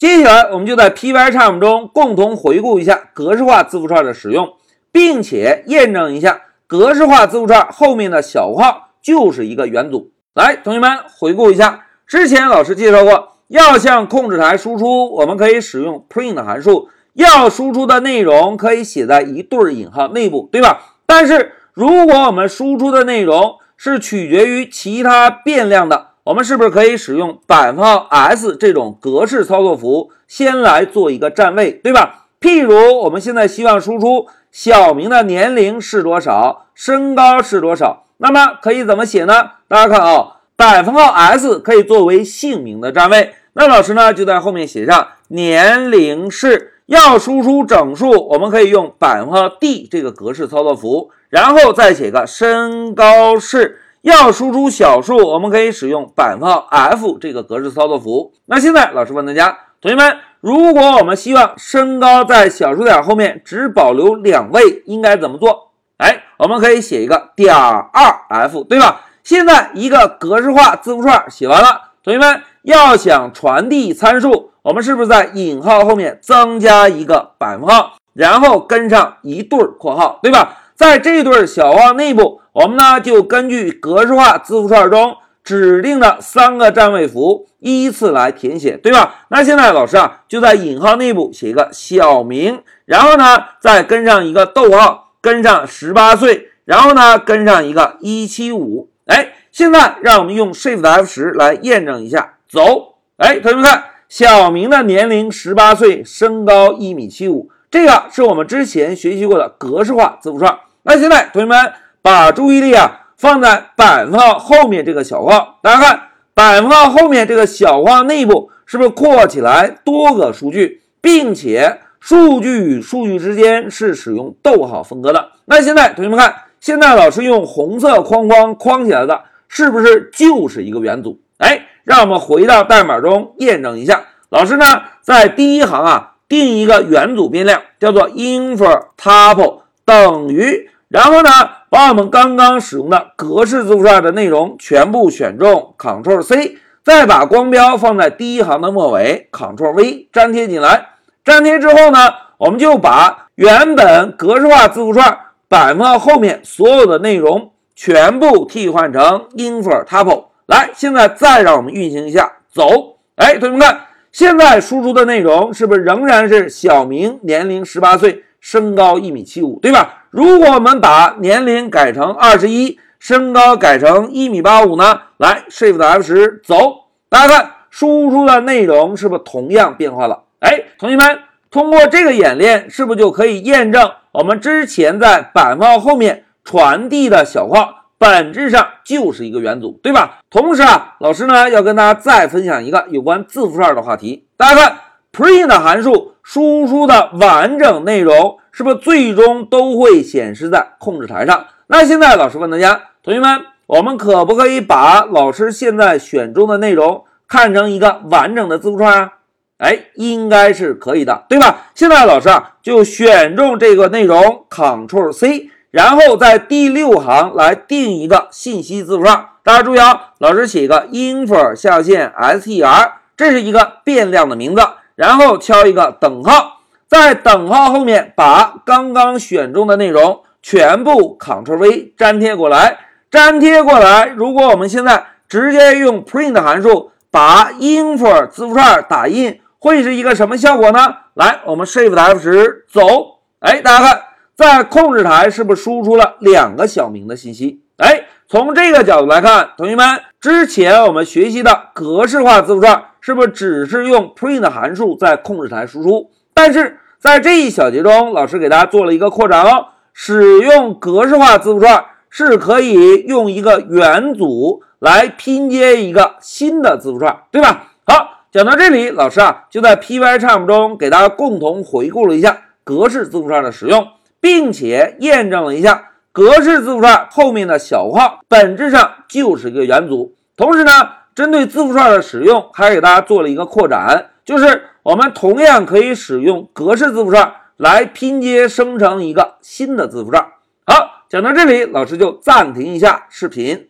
接下来，我们就在 Pycharm 中共同回顾一下格式化字符串的使用，并且验证一下格式化字符串后面的小括号就是一个元组。来，同学们回顾一下，之前老师介绍过，要向控制台输出，我们可以使用 print 函数，要输出的内容可以写在一对引号内部，对吧？但是如果我们输出的内容是取决于其他变量的，我们是不是可以使用百分号 s 这种格式操作符，先来做一个占位，对吧？譬如我们现在希望输出小明的年龄是多少，身高是多少。那么可以怎么写呢？大家看啊，百分号 s 可以作为姓名的占位，那老师呢就在后面写上年龄是要输出整数，我们可以用百分号 d 这个格式操作符，然后再写个身高是要输出小数，我们可以使用百分号 f 这个格式操作符。那现在老师问大家，同学们，如果我们希望身高在小数点后面只保留两位，应该怎么做？哎，我们可以写一个点二 f，对吧？现在一个格式化字符串写完了，同学们要想传递参数，我们是不是在引号后面增加一个百分号，然后跟上一对括号，对吧？在这对小括号内部，我们呢就根据格式化字符串中指定的三个占位符依次来填写，对吧？那现在老师啊就在引号内部写一个小明，然后呢再跟上一个逗号。跟上十八岁，然后呢，跟上一个一七五，哎，现在让我们用 Shift F 十来验证一下，走，哎，同学们看，小明的年龄十八岁，身高一米七五，这个是我们之前学习过的格式化字符串。那现在同学们把注意力啊放在百分号后面这个小括号，大家看百分号后面这个小括号内部是不是括起来多个数据，并且。数据与数据之间是使用逗号分割的。那现在同学们看，现在老师用红色框框框起来的，是不是就是一个元组？哎，让我们回到代码中验证一下。老师呢，在第一行啊定一个元组变量，叫做 inf_tuple 等于，然后呢，把我们刚刚使用的格式字符串的内容全部选中，Ctrl C，再把光标放在第一行的末尾，Ctrl V 粘贴进来。粘贴之后呢，我们就把原本格式化字符串摆放后面所有的内容全部替换成 infer tuple。来，现在再让我们运行一下，走。哎，同学们看，现在输出的内容是不是仍然是小明年龄十八岁，身高一米七五，对吧？如果我们把年龄改成二十一，身高改成一米八五呢？来，Shift F 十，走。大家看，输出的内容是不是同样变化了？哎，同学们，通过这个演练，是不是就可以验证我们之前在板报后面传递的小框本质上就是一个元组，对吧？同时啊，老师呢要跟大家再分享一个有关字符串的话题。大家看，print 函数输出的完整内容是不是最终都会显示在控制台上？那现在老师问大家，同学们，我们可不可以把老师现在选中的内容看成一个完整的字符串啊？哎，应该是可以的，对吧？现在老师啊，就选中这个内容，Ctrl C，然后在第六行来定一个信息字符串。大家注意啊，老师写一个 infer 下线 str，这是一个变量的名字，然后敲一个等号，在等号后面把刚刚选中的内容全部 Ctrl V 粘贴过来，粘贴过来。如果我们现在直接用 print 函数把 inf 字符串打印。会是一个什么效果呢？来，我们 Shift F 十走。哎，大家看，在控制台是不是输出了两个小明的信息？哎，从这个角度来看，同学们，之前我们学习的格式化字符串是不是只是用 print 函数在控制台输出？但是在这一小节中，老师给大家做了一个扩展哦，使用格式化字符串是可以用一个元组来拼接一个新的字符串，对吧？好。讲到这里，老师啊就在 Pycharm 中给大家共同回顾了一下格式字符串的使用，并且验证了一下格式字符串后面的小括号本质上就是一个元组。同时呢，针对字符串的使用，还给大家做了一个扩展，就是我们同样可以使用格式字符串来拼接生成一个新的字符串。好，讲到这里，老师就暂停一下视频。